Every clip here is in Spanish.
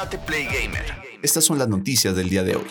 Date Play Gamer. Estas son las noticias del día de hoy.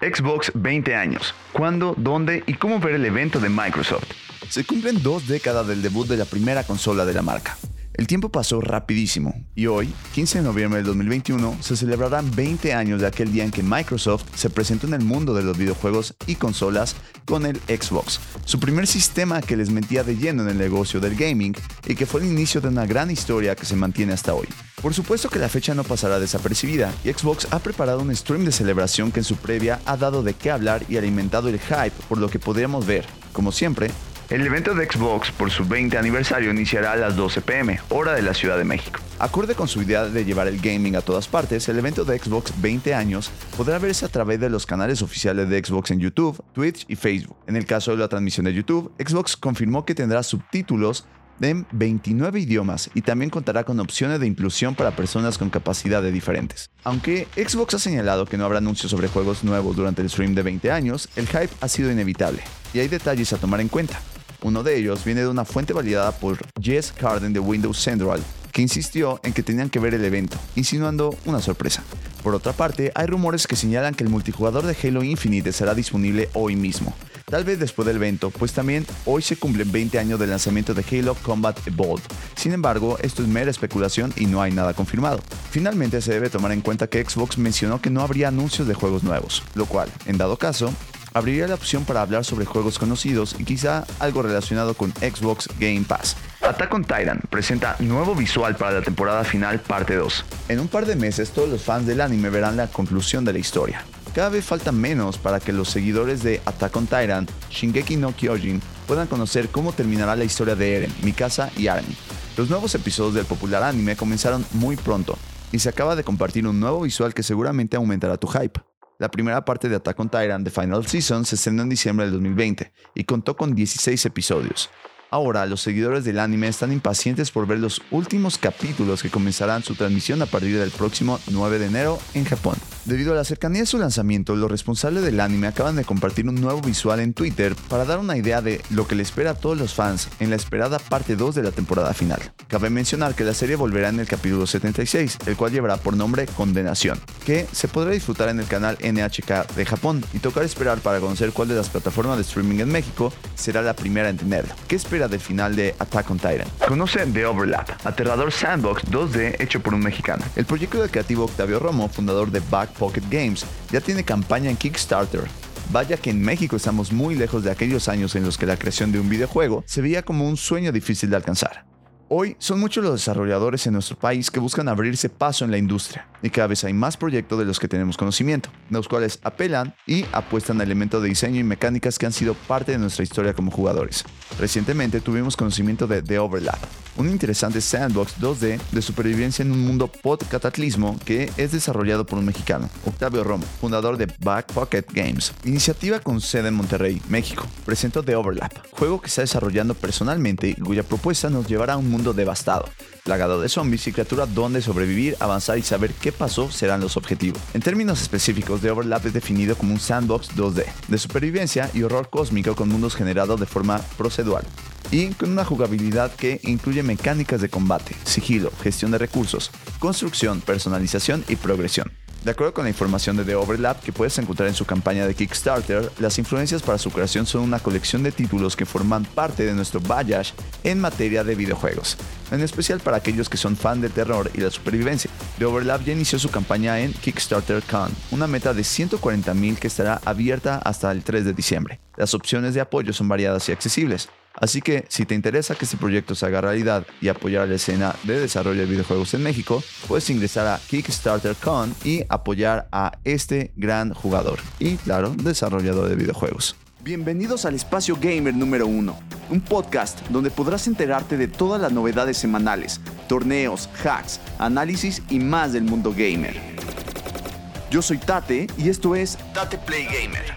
Xbox 20 años. ¿Cuándo, dónde y cómo ver el evento de Microsoft? Se cumplen dos décadas del debut de la primera consola de la marca. El tiempo pasó rapidísimo y hoy, 15 de noviembre del 2021, se celebrarán 20 años de aquel día en que Microsoft se presentó en el mundo de los videojuegos y consolas con el Xbox, su primer sistema que les metía de lleno en el negocio del gaming y que fue el inicio de una gran historia que se mantiene hasta hoy. Por supuesto que la fecha no pasará desapercibida y Xbox ha preparado un stream de celebración que en su previa ha dado de qué hablar y alimentado el hype por lo que podríamos ver, como siempre, el evento de Xbox por su 20 aniversario iniciará a las 12 pm, hora de la Ciudad de México. Acorde con su idea de llevar el gaming a todas partes, el evento de Xbox 20 años podrá verse a través de los canales oficiales de Xbox en YouTube, Twitch y Facebook. En el caso de la transmisión de YouTube, Xbox confirmó que tendrá subtítulos en 29 idiomas y también contará con opciones de inclusión para personas con capacidades diferentes. Aunque Xbox ha señalado que no habrá anuncios sobre juegos nuevos durante el stream de 20 años, el hype ha sido inevitable y hay detalles a tomar en cuenta. Uno de ellos viene de una fuente validada por Jess Carden de Windows Central, que insistió en que tenían que ver el evento, insinuando una sorpresa. Por otra parte, hay rumores que señalan que el multijugador de Halo Infinite será disponible hoy mismo, tal vez después del evento, pues también hoy se cumplen 20 años del lanzamiento de Halo Combat Evolved. Sin embargo, esto es mera especulación y no hay nada confirmado. Finalmente se debe tomar en cuenta que Xbox mencionó que no habría anuncios de juegos nuevos, lo cual, en dado caso, abriría la opción para hablar sobre juegos conocidos y quizá algo relacionado con Xbox Game Pass. Attack on Titan presenta nuevo visual para la temporada final parte 2. En un par de meses todos los fans del anime verán la conclusión de la historia. Cada vez falta menos para que los seguidores de Attack on Titan, Shingeki no Kyojin, puedan conocer cómo terminará la historia de Eren, Mikasa y Armin. Los nuevos episodios del popular anime comenzaron muy pronto, y se acaba de compartir un nuevo visual que seguramente aumentará tu hype. La primera parte de Attack on Titan, The Final Season, se estrenó en diciembre del 2020 y contó con 16 episodios. Ahora, los seguidores del anime están impacientes por ver los últimos capítulos que comenzarán su transmisión a partir del próximo 9 de enero en Japón. Debido a la cercanía de su lanzamiento, los responsables del anime acaban de compartir un nuevo visual en Twitter para dar una idea de lo que le espera a todos los fans en la esperada parte 2 de la temporada final. Cabe mencionar que la serie volverá en el capítulo 76, el cual llevará por nombre Condenación, que se podrá disfrutar en el canal NHK de Japón y tocar esperar para conocer cuál de las plataformas de streaming en México será la primera en tenerlo. ¿Qué espera del final de Attack on Titan? Conoce The Overlap, aterrador sandbox 2D hecho por un mexicano. El proyecto del creativo Octavio Romo, fundador de Back Pocket Games ya tiene campaña en Kickstarter. Vaya que en México estamos muy lejos de aquellos años en los que la creación de un videojuego se veía como un sueño difícil de alcanzar. Hoy son muchos los desarrolladores en nuestro país que buscan abrirse paso en la industria y cada vez hay más proyectos de los que tenemos conocimiento, los cuales apelan y apuestan a elementos de diseño y mecánicas que han sido parte de nuestra historia como jugadores. Recientemente tuvimos conocimiento de The Overlap, un interesante sandbox 2D de supervivencia en un mundo pod-cataclismo que es desarrollado por un mexicano, Octavio Romo, fundador de Back Pocket Games, iniciativa con sede en Monterrey, México. Presentó The Overlap, juego que está desarrollando personalmente y cuya propuesta nos llevará a un mundo devastado, plagado de zombies y criaturas donde sobrevivir, avanzar y saber qué pasó serán los objetivos. En términos específicos, The Overlap es definido como un sandbox 2D, de supervivencia y horror cósmico con mundos generados de forma procedural y con una jugabilidad que incluye mecánicas de combate, sigilo, gestión de recursos, construcción, personalización y progresión. De acuerdo con la información de The Overlap que puedes encontrar en su campaña de Kickstarter, las influencias para su creación son una colección de títulos que forman parte de nuestro baggage en materia de videojuegos, en especial para aquellos que son fan del terror y la supervivencia. The Overlap ya inició su campaña en Kickstarter Con, una meta de 140.000 que estará abierta hasta el 3 de diciembre. Las opciones de apoyo son variadas y accesibles. Así que si te interesa que este proyecto se haga realidad y apoyar la escena de desarrollo de videojuegos en México, puedes ingresar a Kickstarter Con y apoyar a este gran jugador y, claro, desarrollador de videojuegos. Bienvenidos al Espacio Gamer número 1, un podcast donde podrás enterarte de todas las novedades semanales, torneos, hacks, análisis y más del mundo gamer. Yo soy Tate y esto es Tate Play Gamer.